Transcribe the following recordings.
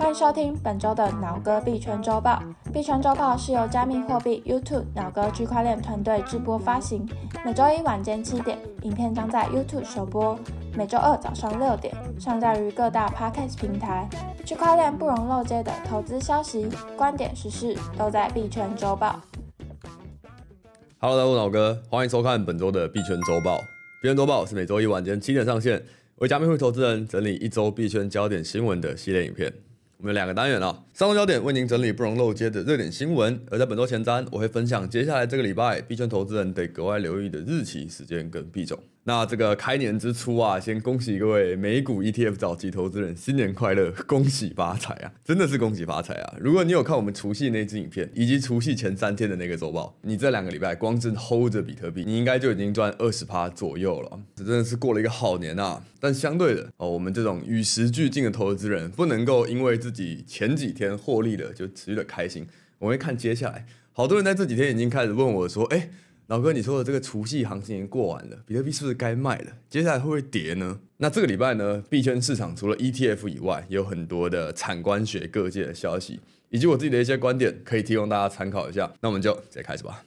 欢迎收听本周的脑哥币圈周报。币圈周报是由加密货币 YouTube 脑哥区块链团队制播发行。每周一晚间七点，影片将在 YouTube 首播；每周二早上六点，上架于各大 Podcast 平台。区块链不容漏接的投资消息、观点、时事，都在币圈周报。Hello，大家好，脑哥，欢迎收看本周的币圈周报。币圈周报是每周一晚间七点上线。为加密货币投资人整理一周币圈焦点新闻的系列影片，我们有两个单元啊，上周焦点为您整理不容漏接的热点新闻，而在本周前瞻，我会分享接下来这个礼拜币圈投资人得格外留意的日期、时间跟币种。那这个开年之初啊，先恭喜各位美股 ETF 早期投资人新年快乐，恭喜发财啊！真的是恭喜发财啊！如果你有看我们除夕那支影片，以及除夕前三天的那个周报，你这两个礼拜光是 hold 着比特币，你应该就已经赚二十趴左右了。这真的是过了一个好年啊！但相对的哦，我们这种与时俱进的投资人，不能够因为自己前几天获利了就持续的开心。我会看接下来，好多人在这几天已经开始问我说：“哎。”老哥，你说的这个除夕行情已经过完了，比特币是不是该卖了？接下来会不会跌呢？那这个礼拜呢，币圈市场除了 ETF 以外，有很多的产官学各界的消息，以及我自己的一些观点，可以提供大家参考一下。那我们就直接开始吧。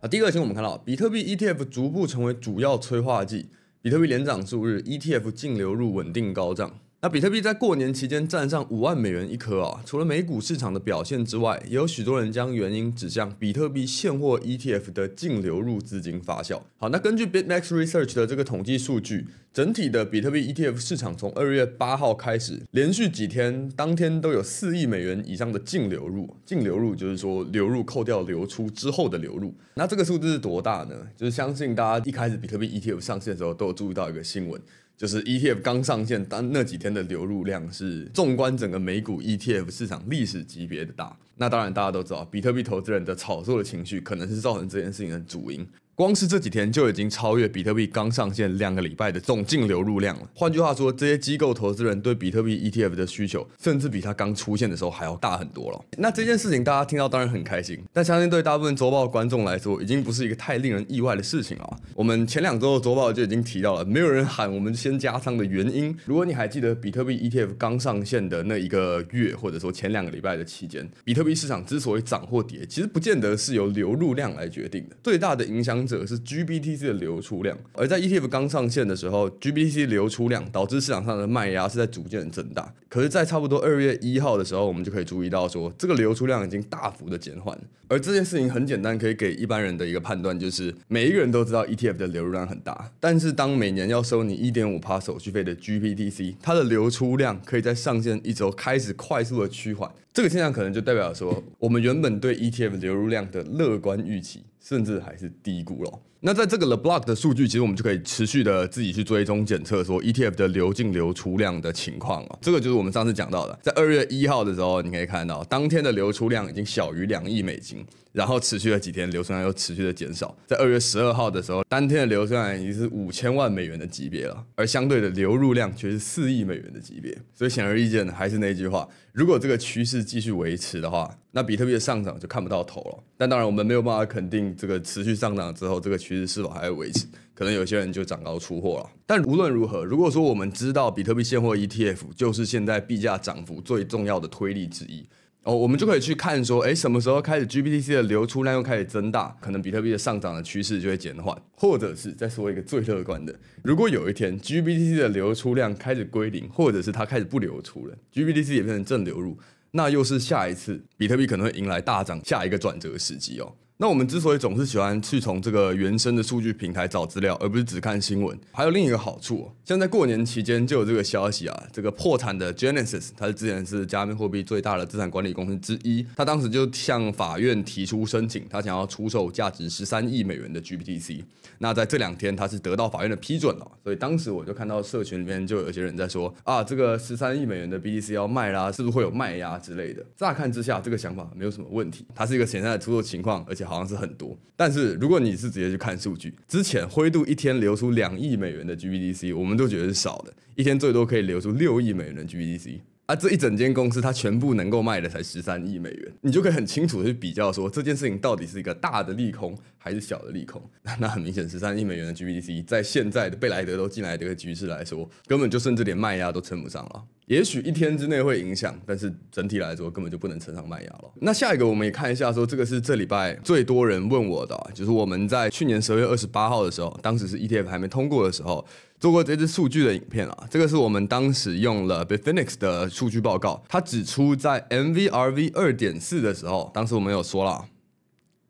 啊，第一个新闻我们看到，比特币 ETF 逐步成为主要催化剂，比特币连涨数日，ETF 净流入稳定高涨。那比特币在过年期间站上五万美元一颗啊，除了美股市场的表现之外，也有许多人将原因指向比特币现货 ETF 的净流入资金发酵。好，那根据 BitMax Research 的这个统计数据，整体的比特币 ETF 市场从二月八号开始，连续几天当天都有四亿美元以上的净流入。净流入就是说流入扣掉流出之后的流入。那这个数字是多大呢？就是相信大家一开始比特币 ETF 上线的时候都有注意到一个新闻。就是 ETF 刚上线，当那几天的流入量是纵观整个美股 ETF 市场历史级别的大。那当然大家都知道，比特币投资人的炒作的情绪可能是造成这件事情的主因。光是这几天就已经超越比特币刚上线两个礼拜的总净流入量了。换句话说，这些机构投资人对比特币 ETF 的需求，甚至比它刚出现的时候还要大很多了。那这件事情大家听到当然很开心，但相信对大部分周报观众来说，已经不是一个太令人意外的事情了。我们前两周的周报就已经提到了，没有人喊我们先加仓的原因。如果你还记得比特币 ETF 刚上线的那一个月，或者说前两个礼拜的期间，比特币市场之所以涨或跌，其实不见得是由流入量来决定的，最大的影响。者是 GBTC 的流出量，而在 ETF 刚上线的时候，GBTC 流出量导致市场上的卖压是在逐渐的增大。可是，在差不多二月一号的时候，我们就可以注意到说，这个流出量已经大幅的减缓。而这件事情很简单，可以给一般人的一个判断就是，每一个人都知道 ETF 的流入量很大，但是当每年要收你一点五趴手续费的 GBTC，它的流出量可以在上线一周开始快速的趋缓。这个现象可能就代表说，我们原本对 ETF 流入量的乐观预期。甚至还是低估了。那在这个 The Block 的数据，其实我们就可以持续的自己去追踪检测，说 ETF 的流进流出量的情况啊。这个就是我们上次讲到的，在二月一号的时候，你可以看到当天的流出量已经小于两亿美金，然后持续了几天，流出量又持续的减少。在二月十二号的时候，当天的流出量已经是五千万美元的级别了，而相对的流入量却是四亿美元的级别。所以显而易见的，还是那句话，如果这个趋势继续维持的话，那比特币的上涨就看不到头了。但当然，我们没有办法肯定这个持续上涨之后，这个趋势是否还会维持。可能有些人就涨高出货了。但无论如何，如果说我们知道比特币现货 ETF 就是现在币价涨幅最重要的推力之一，哦，我们就可以去看说，诶，什么时候开始 GBTC 的流出量又开始增大，可能比特币的上涨的趋势就会减缓。或者是再说一个最乐观的，如果有一天 GBTC 的流出量开始归零，或者是它开始不流出了，GBTC 也变成正流入。那又是下一次比特币可能会迎来大涨，下一个转折时机哦。那我们之所以总是喜欢去从这个原生的数据平台找资料，而不是只看新闻，还有另一个好处。像在过年期间就有这个消息啊，这个破产的 Genesis，它是之前是加密货币最大的资产管理公司之一，它当时就向法院提出申请，它想要出售价值十三亿美元的 GBTC。那在这两天，它是得到法院的批准了，所以当时我就看到社群里面就有些人在说啊，这个十三亿美元的 BTC 要卖啦，是不是会有卖压之类的？乍看之下，这个想法没有什么问题，它是一个潜在的出售情况，而且。好像是很多，但是如果你是直接去看数据，之前灰度一天流出两亿美元的 GBDC，我们都觉得是少的，一天最多可以流出六亿美元的 GBDC，。啊，这一整间公司它全部能够卖的才十三亿美元，你就可以很清楚的去比较说这件事情到底是一个大的利空还是小的利空。那很明显，十三亿美元的 GBTC 在现在的贝莱德都进来的这个局势来说，根本就甚至连卖压都称不上了。也许一天之内会影响，但是整体来说根本就不能称上卖压了。那下一个我们也看一下，说这个是这礼拜最多人问我的，就是我们在去年十二月二十八号的时候，当时是 ETF 还没通过的时候，做过这支数据的影片啊。这个是我们当时用了 Bitfinex 的数据报告，它指出在 MVRV 二点四的时候，当时我们有说了。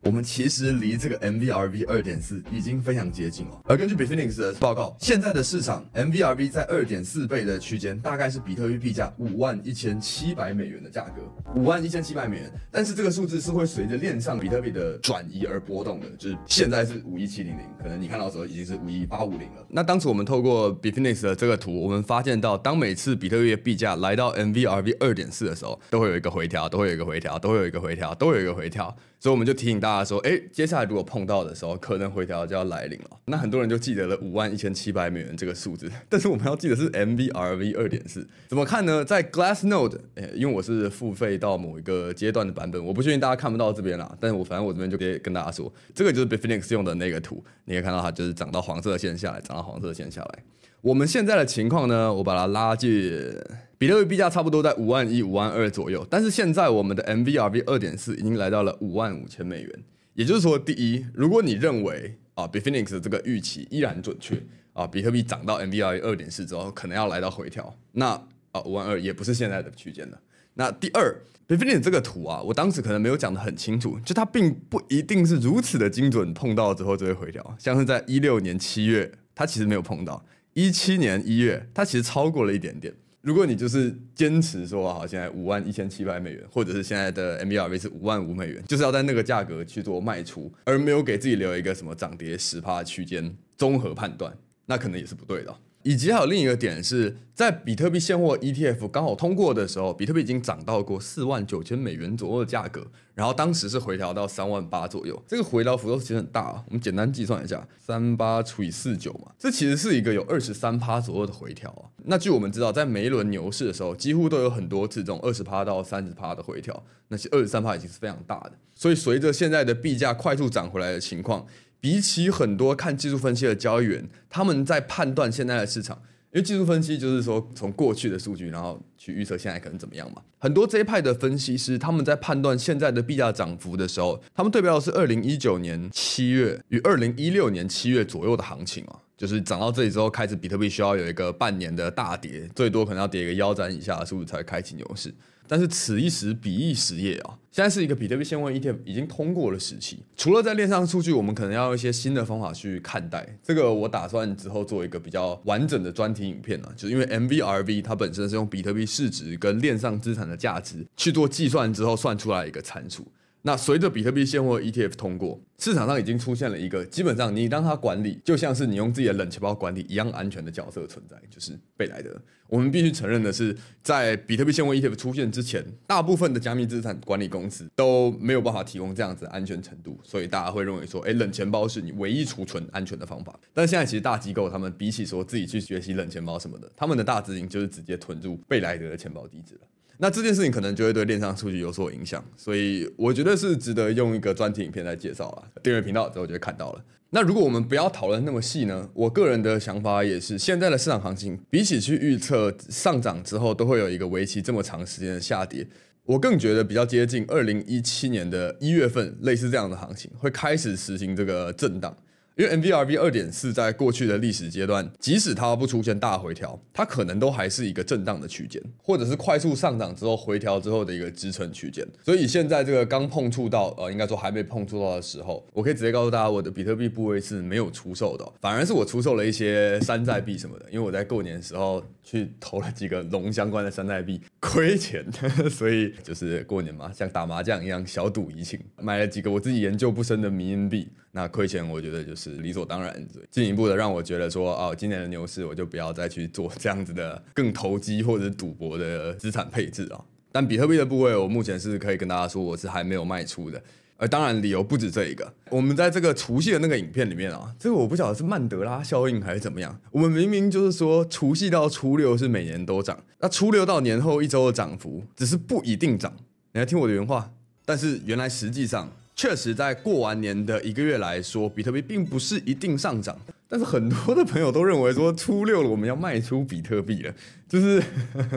我们其实离这个 MVRV 二点四已经非常接近了。而根据 Bitfinex 的报告，现在的市场 MVRV 在二点四倍的区间，大概是比特币币价五万一千七百美元的价格，五万一千七百美元。但是这个数字是会随着链上比特币的转移而波动的，就是现在是五一七零零，可能你看到的时候已经是五一八五零了。那当时我们透过 Bitfinex 的这个图，我们发现到，当每次比特币币价来到 MVRV 二点四的时候，都会有一个回调，都会有一个回调，都会有一个回调，都有一个回调。所以我们就提醒大家说，哎，接下来如果碰到的时候，可能回调就要来临了。那很多人就记得了五万一千七百美元这个数字，但是我们要记得是 MVRV 二点四。怎么看呢？在 Glassnode，哎，因为我是付费到某一个阶段的版本，我不确定大家看不到这边啦。但是我反正我这边就可以跟大家说，这个就是 Bitfinex 用的那个图，你可以看到它就是涨到黄色的线下来，涨到黄色的线下来。我们现在的情况呢，我把它拉进。比特币币价差不多在五万一、五万二左右，但是现在我们的 MVRV 二点四已经来到了五万五千美元。也就是说，第一，如果你认为啊，Bitfinex 这个预期依然准确啊，比特币涨到 MVRV 二点四之后，可能要来到回调，那啊五万二也不是现在的区间了。那第二，Bitfinex 这个图啊，我当时可能没有讲得很清楚，就它并不一定是如此的精准，碰到之后就会回调。像是在一六年七月，它其实没有碰到；一七年一月，它其实超过了一点点。如果你就是坚持说好，现在五万一千七百美元，或者是现在的 MBRV 是五万五美元，就是要在那个价格去做卖出，而没有给自己留一个什么涨跌十趴区间综合判断，那可能也是不对的。以及还有另一个点是在比特币现货 ETF 刚好通过的时候，比特币已经涨到过四万九千美元左右的价格，然后当时是回调到三万八左右，这个回调幅度其实很大啊。我们简单计算一下，三八除以四九嘛，这其实是一个有二十三趴左右的回调啊。那据我们知道，在每一轮牛市的时候，几乎都有很多次这种二十趴到三十趴的回调，那些二十三趴已经是非常大的。所以随着现在的币价快速涨回来的情况。比起很多看技术分析的交易员，他们在判断现在的市场，因为技术分析就是说从过去的数据，然后去预测现在可能怎么样嘛。很多这一派的分析师，他们在判断现在的币价涨幅的时候，他们对标的是二零一九年七月与二零一六年七月左右的行情啊，就是涨到这里之后，开始比特币需要有一个半年的大跌，最多可能要跌一个腰斩以下的数字才开启牛市。但是此一时彼一时也啊，现在是一个比特币现货 ETF 已经通过了时期。除了在链上数据，我们可能要用一些新的方法去看待这个。我打算之后做一个比较完整的专题影片啊，就是因为 MVRV 它本身是用比特币市值跟链上资产的价值去做计算之后算出来一个参数。那随着比特币现货 ETF 通过，市场上已经出现了一个基本上你当它管理，就像是你用自己的冷钱包管理一样安全的角色存在，就是贝莱德。我们必须承认的是，在比特币现货 ETF 出现之前，大部分的加密资产管理公司都没有办法提供这样子的安全程度，所以大家会认为说，哎，冷钱包是你唯一储存安全的方法。但现在其实大机构他们比起说自己去学习冷钱包什么的，他们的大资金就是直接囤入贝莱德的钱包地址了。那这件事情可能就会对链上数据有所影响，所以我觉得是值得用一个专题影片来介绍啊。订阅频道之后就会看到了。那如果我们不要讨论那么细呢？我个人的想法也是，现在的市场行情比起去预测上涨之后都会有一个为期这么长时间的下跌，我更觉得比较接近二零一七年的一月份类似这样的行情会开始实行这个震荡。因为 MVRV 二点四在过去的历史阶段，即使它不出现大回调，它可能都还是一个震荡的区间，或者是快速上涨之后回调之后的一个支撑区间。所以现在这个刚碰触到，呃，应该说还没碰触到的时候，我可以直接告诉大家，我的比特币部位是没有出售的，反而是我出售了一些山寨币什么的，因为我在过年的时候去投了几个龙相关的山寨币，亏钱，所以就是过年嘛，像打麻将一样小赌怡情，买了几个我自己研究不深的迷因币。那亏钱，我觉得就是理所当然，进一步的让我觉得说，哦，今年的牛市我就不要再去做这样子的更投机或者赌博的资产配置啊。但比特币的部位，我目前是可以跟大家说，我是还没有卖出的。而当然理由不止这一个。我们在这个除夕的那个影片里面啊，这个我不晓得是曼德拉效应还是怎么样。我们明明就是说除夕到初六是每年都涨，那初六到年后一周的涨幅只是不一定涨。你来听我的原话，但是原来实际上。确实，在过完年的一个月来说，比特币并不是一定上涨。但是很多的朋友都认为说，初六了我们要卖出比特币了，就是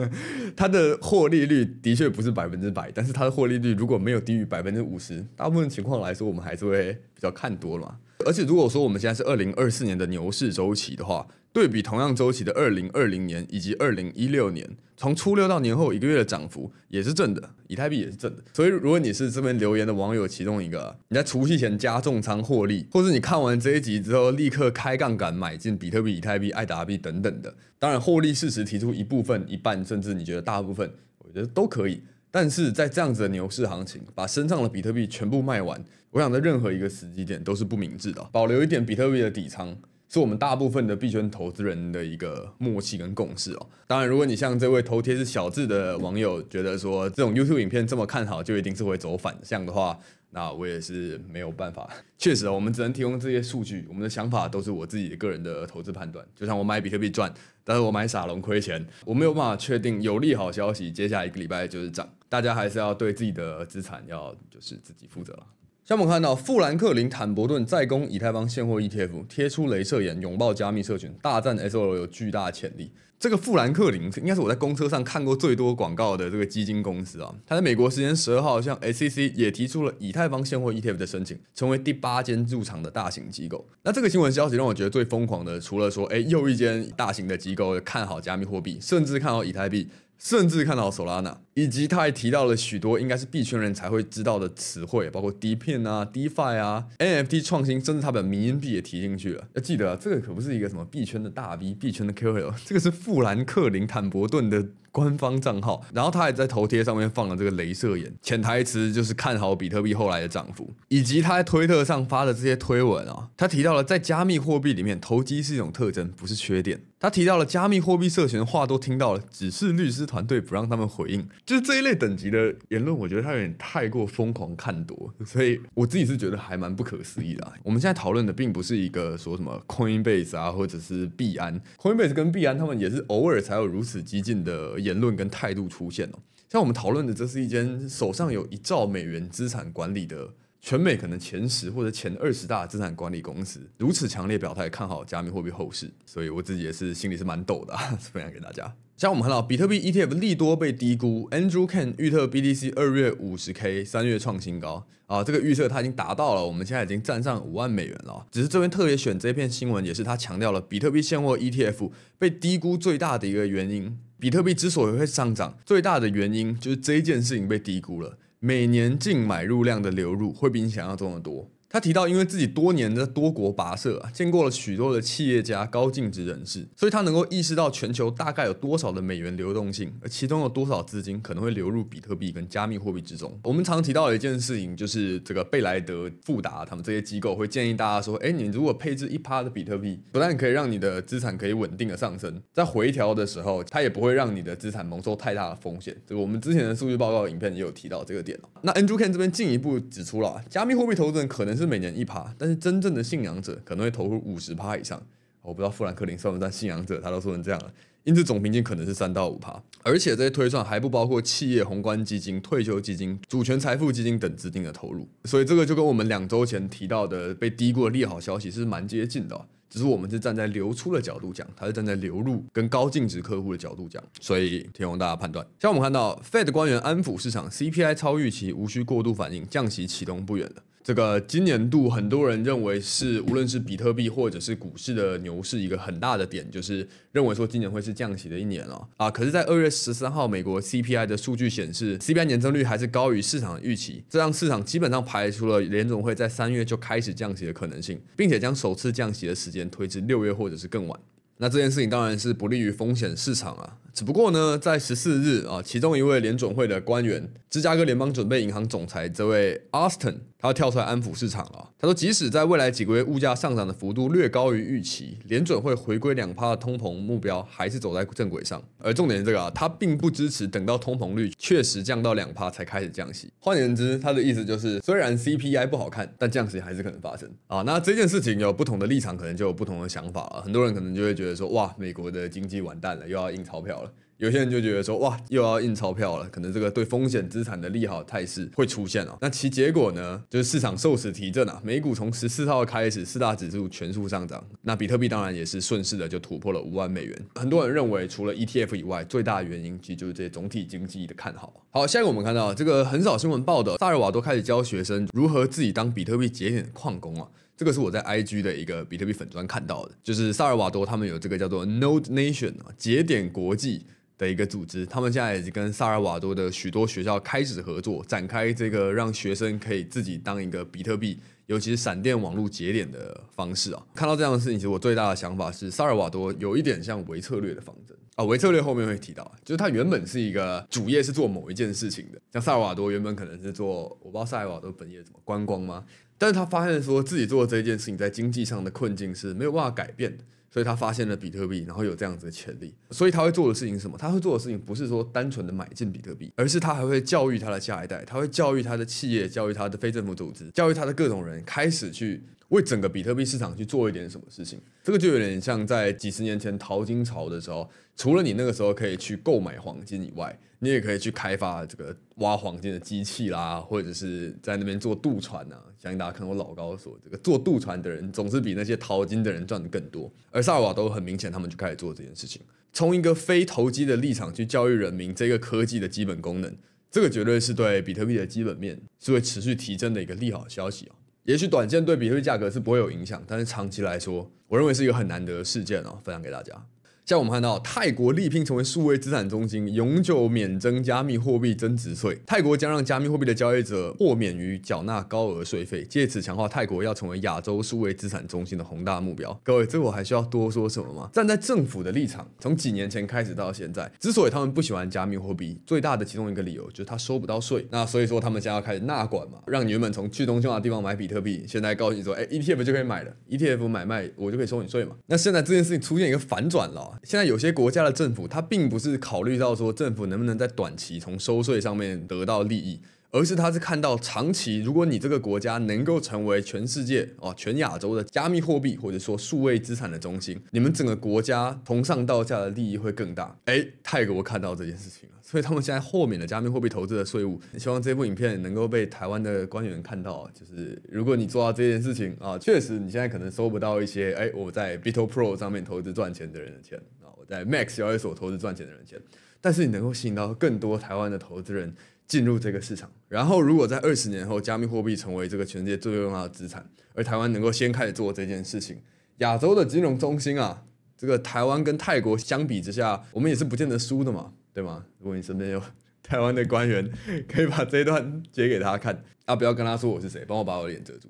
它的获利率的确不是百分之百，但是它的获利率如果没有低于百分之五十，大部分情况来说，我们还是会比较看多了嘛。而且如果说我们现在是二零二四年的牛市周期的话，对比同样周期的二零二零年以及二零一六年，从初六到年后一个月的涨幅也是正的，以太币也是正的。所以如果你是这边留言的网友其中一个，你在除夕前加重仓获利，或是你看完这一集之后立刻开杠杆买进比特币、以太币、爱达币等等的，当然获利事实提出一部分、一半，甚至你觉得大部分，我觉得都可以。但是在这样子的牛市行情，把身上的比特币全部卖完，我想在任何一个时机点都是不明智的。保留一点比特币的底仓，是我们大部分的币圈投资人的一个默契跟共识哦。当然，如果你像这位头贴是小智的网友觉得说这种 YouTube 影片这么看好，就一定是会走反向的话，那我也是没有办法。确实啊，我们只能提供这些数据，我们的想法都是我自己个人的投资判断。就像我买比特币赚，但是我买傻龙亏钱，我没有办法确定有利好消息，接下来一个礼拜就是涨。大家还是要对自己的资产要就是自己负责了。像我们看到富兰克林坦博顿再攻以太坊现货 ETF，贴出镭射眼，拥抱加密社群，大战 SOL 有巨大潜力。这个富兰克林应该是我在公车上看过最多广告的这个基金公司啊。他在美国时间十二号向 SEC 也提出了以太坊现货 ETF 的申请，成为第八间入场的大型机构。那这个新闻消息让我觉得最疯狂的，除了说，哎，又一间大型的机构看好加密货币，甚至看好以太币。甚至看到 Solana，以及他还提到了许多应该是币圈人才会知道的词汇，包括 D 片啊、DeFi 啊、NFT 创新，甚至他把迷因币也提进去了。要记得啊，这个可不是一个什么币圈的大 V、币圈的 KOL，这个是富兰克林坦伯顿的。官方账号，然后他还在头贴上面放了这个镭射眼，潜台词就是看好比特币后来的涨幅，以及他在推特上发的这些推文啊，他提到了在加密货币里面投机是一种特征，不是缺点。他提到了加密货币社群的话都听到了，只是律师团队不让他们回应，就是这一类等级的言论，我觉得他有点太过疯狂看多，所以我自己是觉得还蛮不可思议的啊。我们现在讨论的并不是一个说什么 Coinbase 啊，或者是币安，Coinbase 跟币安他们也是偶尔才有如此激进的。言论跟态度出现哦，像我们讨论的，这是一间手上有一兆美元资产管理的全美可能前十或者前二十大资产管理公司，如此强烈表态看好加密货币后市，所以我自己也是心里是蛮抖的，分享给大家。像我们看到比特币 ETF 利多被低估，Andrew Ken 预测 BTC 二月五十 K，三月创新高啊，这个预测它已经达到了，我们现在已经站上五万美元了。只是这边特别选这一篇新闻，也是他强调了比特币现货 ETF 被低估最大的一个原因。比特币之所以会上涨，最大的原因就是这一件事情被低估了。每年净买入量的流入会比你想象中的多。他提到，因为自己多年的多国跋涉啊，见过了许多的企业家、高净值人士，所以他能够意识到全球大概有多少的美元流动性，而其中有多少资金可能会流入比特币跟加密货币之中。我们常提到的一件事情，就是这个贝莱德、富达他们这些机构会建议大家说：，哎，你如果配置一趴的比特币，不但可以让你的资产可以稳定的上升，在回调的时候，它也不会让你的资产蒙受太大的风险。这个我们之前的数据报告影片也有提到这个点。那 Andrew Kang 这边进一步指出了，加密货币投资人可能是。是每年一趴，但是真正的信仰者可能会投入五十趴以上。我不知道富兰克林算不算信仰者，他都说成这样了。因此总平均可能是三到五趴，而且这些推算还不包括企业宏观基金、退休基金、主权财富基金等资金的投入。所以这个就跟我们两周前提到的被低估的利好消息是蛮接近的。只是我们是站在流出的角度讲，他是站在流入跟高净值客户的角度讲，所以提供大家判断。像我们看到，Fed 官员安抚市场，CPI 超预期，无需过度反应，降息启动不远了。这个今年度很多人认为是无论是比特币或者是股市的牛市一个很大的点，就是认为说今年会是降息的一年了啊。可是，在二月十三号，美国 CPI 的数据显示，CPI 年增率还是高于市场的预期，这让市场基本上排除了联总会在三月就开始降息的可能性，并且将首次降息的时间推至六月或者是更晚。那这件事情当然是不利于风险市场啊。只不过呢，在十四日啊，其中一位联准会的官员，芝加哥联邦准备银行总裁这位 Austin，他要跳出来安抚市场了。他说，即使在未来几个月物价上涨的幅度略高于预期，联准会回归两趴的通膨目标还是走在正轨上。而重点是这个啊，他并不支持等到通膨率确实降到两趴才开始降息。换言之，他的意思就是，虽然 CPI 不好看，但降息还是可能发生啊。那这件事情有不同的立场，可能就有不同的想法了。很多人可能就会觉得说，哇，美国的经济完蛋了，又要印钞票了。有些人就觉得说，哇，又要印钞票了，可能这个对风险资产的利好态势会出现哦。那其结果呢，就是市场受此提振啊，美股从十四号开始四大指数全数上涨，那比特币当然也是顺势的就突破了五万美元。很多人认为，除了 ETF 以外，最大的原因其实就是这些总体经济的看好。好，下一个我们看到这个很少新闻报道，萨尔瓦多开始教学生如何自己当比特币节点矿工啊。这个是我在 IG 的一个比特币粉专看到的，就是萨尔瓦多他们有这个叫做 Node Nation 啊，节点国际。的一个组织，他们现在已经跟萨尔瓦多的许多学校开始合作，展开这个让学生可以自己当一个比特币，尤其是闪电网络节点的方式啊。看到这样的事情，其实我最大的想法是，萨尔瓦多有一点像维策略的方针啊。维策略后面会提到，就是他原本是一个主业是做某一件事情的，像萨尔瓦多原本可能是做，我不知道萨尔瓦多本业怎么观光吗？但是他发现说自己做这件事情在经济上的困境是没有办法改变的。所以他发现了比特币，然后有这样子的潜力。所以他会做的事情是什么？他会做的事情不是说单纯的买进比特币，而是他还会教育他的下一代，他会教育他的企业，教育他的非政府组织，教育他的各种人，开始去为整个比特币市场去做一点什么事情。这个就有点像在几十年前淘金潮的时候，除了你那个时候可以去购买黄金以外，你也可以去开发这个挖黄金的机器啦，或者是在那边做渡船啊。相信大家看过老高说，这个做渡船的人总是比那些淘金的人赚的更多。而萨尔瓦多很明显，他们就开始做这件事情，从一个非投机的立场去教育人民这个科技的基本功能，这个绝对是对比特币的基本面是会持续提升的一个利好消息啊。也许短线对比特币价格是不会有影响，但是长期来说，我认为是一个很难得的事件哦，分享给大家。像我们看到，泰国力拼成为数位资产中心，永久免征加密货币增值税。泰国将让加密货币的交易者豁免于缴纳高额税费，借此强化泰国要成为亚洲数位资产中心的宏大目标。各位，这我还需要多说什么吗？站在政府的立场，从几年前开始到现在，之所以他们不喜欢加密货币，最大的其中一个理由就是他收不到税。那所以说，他们将要开始纳管嘛，让你原本从去中心化的地方买比特币，现在告诉你说，哎，ETF 就可以买了，ETF 买卖我就可以收你税嘛。那现在这件事情出现一个反转了。现在有些国家的政府，它并不是考虑到说政府能不能在短期从收税上面得到利益，而是他是看到长期，如果你这个国家能够成为全世界哦，全亚洲的加密货币或者说数位资产的中心，你们整个国家从上到下的利益会更大。哎，泰国看到这件事情了，所以他们现在豁免了加密货币投资的税务。希望这部影片能够被台湾的官员看到，就是如果你做到这件事情啊，确实你现在可能收不到一些哎我在 BitoPro 上面投资赚钱的人的钱啊，我。在 Max 交易所投资赚钱的人的钱，但是你能够吸引到更多台湾的投资人进入这个市场。然后，如果在二十年后，加密货币成为这个全世界最重要的资产，而台湾能够先开始做这件事情，亚洲的金融中心啊，这个台湾跟泰国相比之下，我们也是不见得输的嘛，对吗？如果你身边有 台湾的官员，可以把这段截给他看，啊，不要跟他说我是谁，帮我把我脸遮住。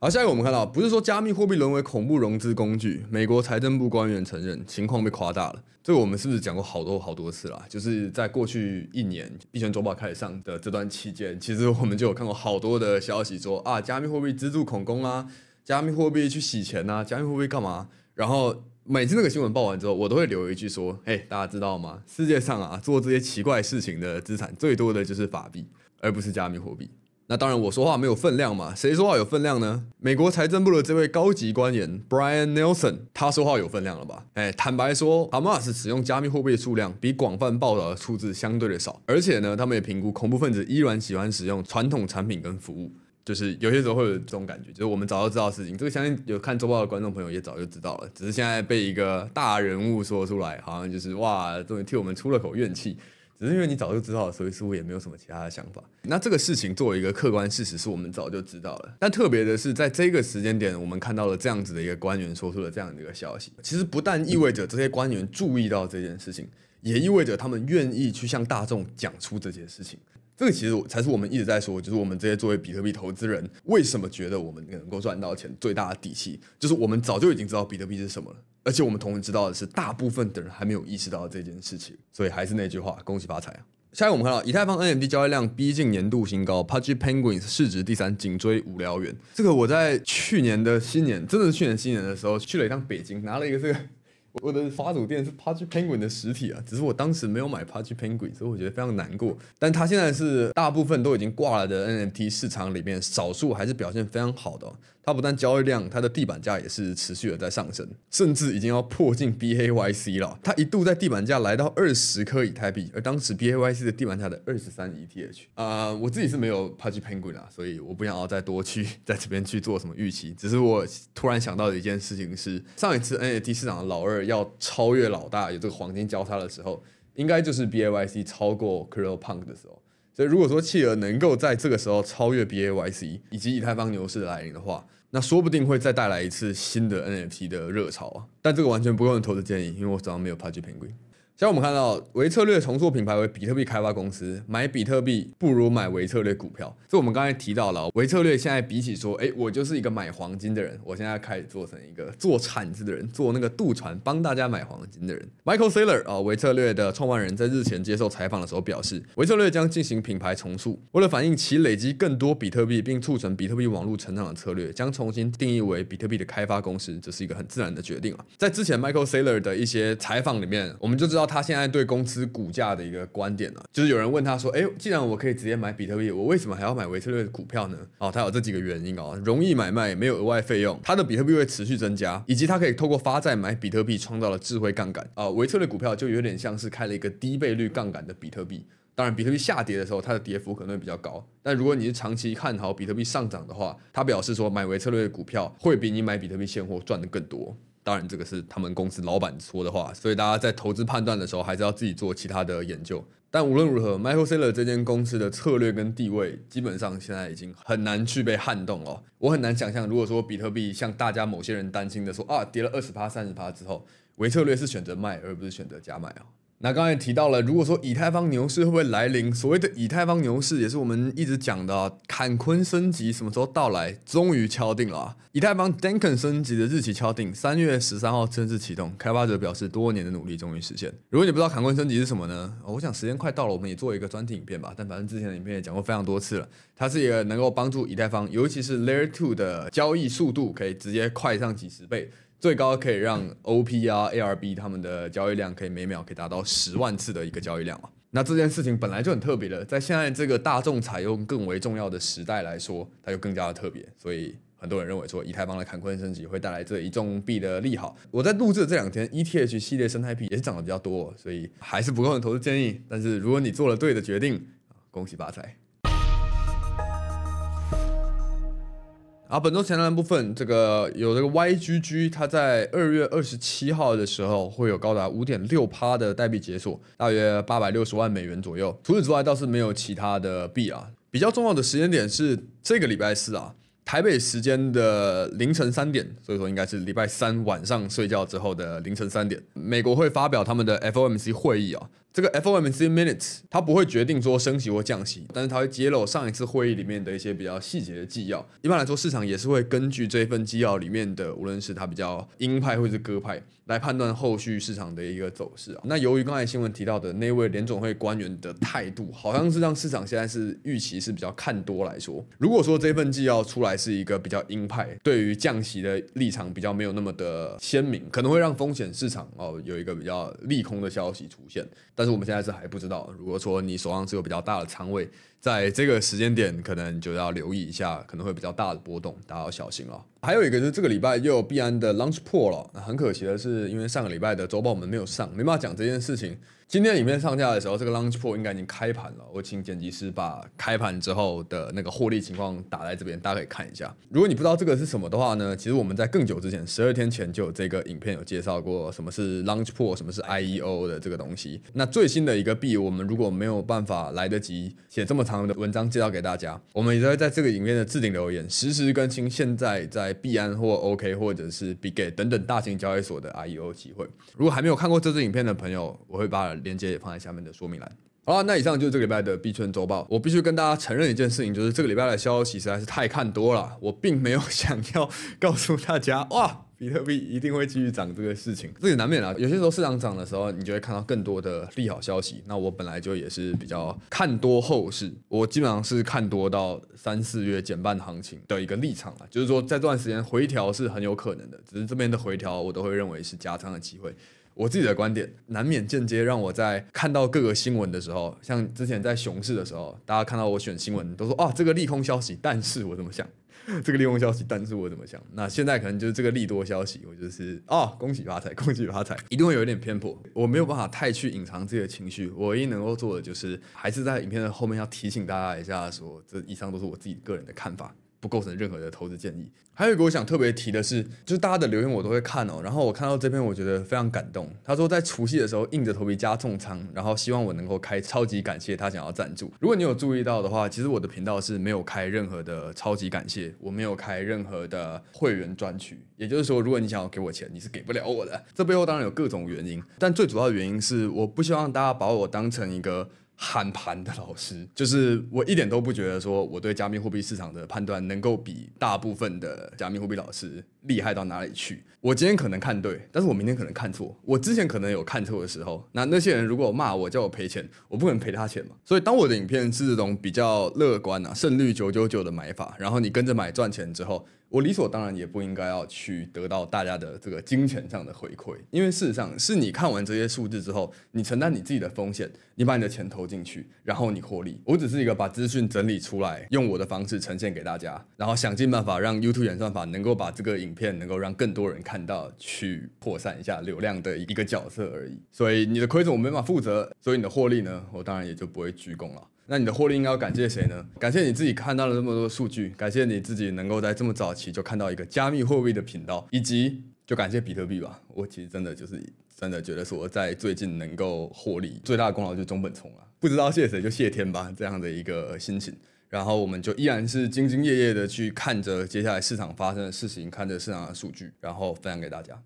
好，下一个我们看到，不是说加密货币沦为恐怖融资工具。美国财政部官员承认情况被夸大了。这个我们是不是讲过好多好多次了？就是在过去一年币圈周报开始上的这段期间，其实我们就有看过好多的消息说啊，加密货币资助恐攻啊，加密货币去洗钱啊，加密货币干嘛？然后每次那个新闻报完之后，我都会留一句说：嘿，大家知道吗？世界上啊，做这些奇怪事情的资产最多的就是法币，而不是加密货币。那当然，我说话没有分量嘛？谁说话有分量呢？美国财政部的这位高级官员 Brian Nelson，他说话有分量了吧？哎，坦白说，Hamas 使用加密货币的数量比广泛报道的数字相对的少，而且呢，他们也评估恐怖分子依然喜欢使用传统产品跟服务，就是有些时候会有这种感觉，就是我们早就知道事情，这个相信有看周报的观众朋友也早就知道了，只是现在被一个大人物说出来，好像就是哇，终于替我们出了口怨气。只是因为你早就知道了，所以似乎也没有什么其他的想法。那这个事情作为一个客观事实，是我们早就知道了。但特别的是，在这个时间点，我们看到了这样子的一个官员说出了这样的一个消息。其实不但意味着这些官员注意到这件事情，也意味着他们愿意去向大众讲出这件事情。这个其实才是我们一直在说，就是我们这些作为比特币投资人，为什么觉得我们能够赚到钱最大的底气，就是我们早就已经知道比特币是什么了。而且我们同时知道的是，大部分的人还没有意识到这件事情。所以还是那句话，恭喜发财啊！下一个我们看到以太坊 NFT 交易量逼近年度新高，Pudgy Penguins 市值第三，紧追无聊猿。这个我在去年的新年，真的是去年新年的时候去了一趟北京，拿了一个这个。我的发组店是 Pudgy Penguin 的实体啊，只是我当时没有买 Pudgy Penguin，所以我觉得非常难过。但它现在是大部分都已经挂了的 NFT 市场里面，少数还是表现非常好的。它不但交易量，它的地板价也是持续的在上升，甚至已经要破进 BAYC 了。它一度在地板价来到二十颗以太币，而当时 BAYC 的地板价的二十三 ETH 啊、我自己是没有 Pudgy Penguin 啊，所以我不想要再多去在这边去做什么预期。只是我突然想到的一件事情是，上一次 NFT 市场的老二要超越老大，有这个黄金交叉的时候，应该就是 BAYC 超过 CryptoPunk 的时候。所以如果说企鹅能够在这个时候超越 BAYC 以及以太坊牛市的来临的话，那说不定会再带来一次新的 NFT 的热潮啊！但这个完全不用投资建议，因为我手上没有 Pudgy Penguin。像我们看到，维策略重塑品牌为比特币开发公司，买比特币不如买维策略股票。这我们刚才提到了，维策略现在比起说，哎，我就是一个买黄金的人，我现在开始做成一个做铲子的人，做那个渡船帮大家买黄金的人。Michael Saylor 啊，维策略的创办人在日前接受采访的时候表示，维策略将进行品牌重塑，为了反映其累积更多比特币并促成比特币网络成长的策略，将重新定义为比特币的开发公司，这是一个很自然的决定啊。在之前 Michael Saylor 的一些采访里面，我们就知道。他现在对公司股价的一个观点呢、就是有人问他说：“哎，既然我可以直接买比特币，我为什么还要买维策略的股票呢？”哦，他有这几个原因哦：容易买卖，没有额外费用，他的比特币会持续增加，以及他可以透过发债买比特币，创造了智慧杠杆啊。微策略股票就有点像是开了一个低倍率杠杆的比特币。当然，比特币下跌的时候，它的跌幅可能会比较高。但如果你是长期看好比特币上涨的话，他表示说买维策略的股票会比你买比特币现货赚的更多。当然，这个是他们公司老板说的话，所以大家在投资判断的时候，还是要自己做其他的研究。但无论如何，Michael Saylor 这间公司的策略跟地位，基本上现在已经很难去被撼动了。我很难想象，如果说比特币像大家某些人担心的说啊，跌了二十趴、三十趴之后，维策略是选择卖，而不是选择加买啊。那刚才提到了，如果说以太坊牛市会不会来临？所谓的以太坊牛市，也是我们一直讲的、啊、坎昆升级什么时候到来？终于敲定了、啊，以太坊 Danken 升级的日期敲定，三月十三号正式启动。开发者表示，多年的努力终于实现。如果你不知道坎昆升级是什么呢？我想时间快到了，我们也做一个专题影片吧。但反正之前的影片也讲过非常多次了，它是一个能够帮助以太坊，尤其是 Layer Two 的交易速度可以直接快上几十倍。最高可以让 OP 啊 ARB 他们的交易量可以每秒可以达到十万次的一个交易量嘛？那这件事情本来就很特别的，在现在这个大众采用更为重要的时代来说，它就更加的特别。所以很多人认为说，以太坊的坎昆升级会带来这一众币的利好。我在录制这两天，ETH 系列生态币也是涨得比较多，所以还是不够的投资建议。但是如果你做了对的决定，恭喜发财。啊，本周前瞻部分，这个有这个 YGG，它在二月二十七号的时候会有高达五点六趴的代币解锁，大约八百六十万美元左右。除此之外，倒是没有其他的币啊。比较重要的时间点是这个礼拜四啊，台北时间的凌晨三点，所以说应该是礼拜三晚上睡觉之后的凌晨三点，美国会发表他们的 FOMC 会议啊。这个 FOMC minutes 它不会决定说升息或降息，但是它会揭露上一次会议里面的一些比较细节的纪要。一般来说，市场也是会根据这份纪要里面的，无论是它比较鹰派或是鸽派，来判断后续市场的一个走势啊。那由于刚才新闻提到的那位联总会官员的态度，好像是让市场现在是预期是比较看多来说。如果说这份纪要出来是一个比较鹰派，对于降息的立场比较没有那么的鲜明，可能会让风险市场哦有一个比较利空的消息出现。但是我们现在是还不知道。如果说你手上是有比较大的仓位，在这个时间点，可能就要留意一下，可能会比较大的波动，大家要小心哦。还有一个就是这个礼拜又有币安的 Launch Pool 了。很可惜的是，因为上个礼拜的周报我们没有上，没办法讲这件事情。今天影片上架的时候，这个 Launch Pool 应该已经开盘了。我请剪辑师把开盘之后的那个获利情况打在这边，大家可以看一下。如果你不知道这个是什么的话呢，其实我们在更久之前，十二天前就有这个影片有介绍过什么是 Launch Pool，什么是 IEO 的这个东西。那最新的一个币，我们如果没有办法来得及写这么长的文章介绍给大家，我们也会在这个影片的置顶留言实时更新现在在币安或 OK 或者是 Bitget 等等大型交易所的 IEO 机会。如果还没有看过这支影片的朋友，我会把链接也放在下面的说明栏。好了，那以上就是这个礼拜的币圈周报。我必须跟大家承认一件事情，就是这个礼拜的消息实在是太看多了。我并没有想要告诉大家，哇。比特币一定会继续涨这个事情，这也难免啊。有些时候市场涨的时候，你就会看到更多的利好消息。那我本来就也是比较看多后市，我基本上是看多到三四月减半行情的一个立场啊，就是说在这段时间回调是很有可能的，只是这边的回调我都会认为是加仓的机会。我自己的观点，难免间接让我在看到各个新闻的时候，像之前在熊市的时候，大家看到我选新闻都说哦，这个利空消息，但是我怎么想？这个利空消息，但是我怎么想？那现在可能就是这个利多消息，我就是哦，恭喜发财，恭喜发财，一定会有一点偏颇，我没有办法太去隐藏自己的情绪，我唯一能够做的就是，还是在影片的后面要提醒大家一下说，说这以上都是我自己个人的看法。不构成任何的投资建议。还有一个我想特别提的是，就是大家的留言我都会看哦。然后我看到这篇，我觉得非常感动。他说在除夕的时候硬着头皮加重仓，然后希望我能够开超级感谢他想要赞助。如果你有注意到的话，其实我的频道是没有开任何的超级感谢，我没有开任何的会员专区。也就是说，如果你想要给我钱，你是给不了我的。这背后当然有各种原因，但最主要的原因是我不希望大家把我当成一个。喊盘的老师，就是我一点都不觉得说我对加密货币市场的判断能够比大部分的加密货币老师厉害到哪里去。我今天可能看对，但是我明天可能看错。我之前可能有看错的时候，那那些人如果骂我叫我赔钱，我不可能赔他钱嘛。所以当我的影片是这种比较乐观啊，胜率九九九的买法，然后你跟着买赚钱之后。我理所当然也不应该要去得到大家的这个金钱上的回馈，因为事实上是你看完这些数字之后，你承担你自己的风险，你把你的钱投进去，然后你获利。我只是一个把资讯整理出来，用我的方式呈现给大家，然后想尽办法让 YouTube 演算法能够把这个影片能够让更多人看到，去扩散一下流量的一个角色而已。所以你的亏损我没办法负责，所以你的获利呢，我当然也就不会鞠躬了。那你的获利应该要感谢谁呢？感谢你自己看到了这么多数据，感谢你自己能够在这么早期就看到一个加密货币的频道，以及就感谢比特币吧。我其实真的就是真的觉得说，在最近能够获利最大的功劳就是中本聪啊，不知道谢谁就谢天吧，这样的一个心情。然后我们就依然是兢兢业业的去看着接下来市场发生的事情，看着市场的数据，然后分享给大家。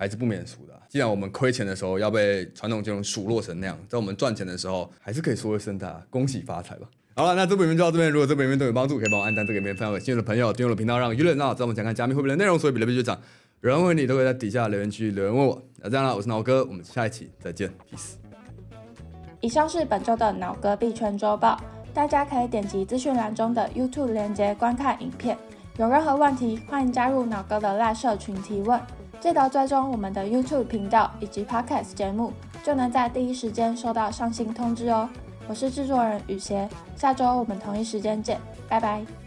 还是不免俗的。既然我们亏钱的时候要被传统金融数落成那样，在我们赚钱的时候，还是可以说一声的恭喜发财吧。好了，那这部影片就到这边。如果这部影片对你有帮助，可以帮我按赞、这个影片分享给新的朋友，订阅我的频道，让娱乐闹。在我们讲看加密货币的内容，所以比特币就涨。有任何问题都可以在底下留言区留言问我。那这样了，我是脑哥，我们下一期再见，peace。以上是本周的脑哥币圈周报，大家可以点击资讯栏中的 YouTube 链接观看影片。有任何问题，欢迎加入脑哥的赖社群提问。记得追踪我们的 YouTube 频道以及 Podcast 节目，就能在第一时间收到上新通知哦。我是制作人雨邪，下周我们同一时间见，拜拜。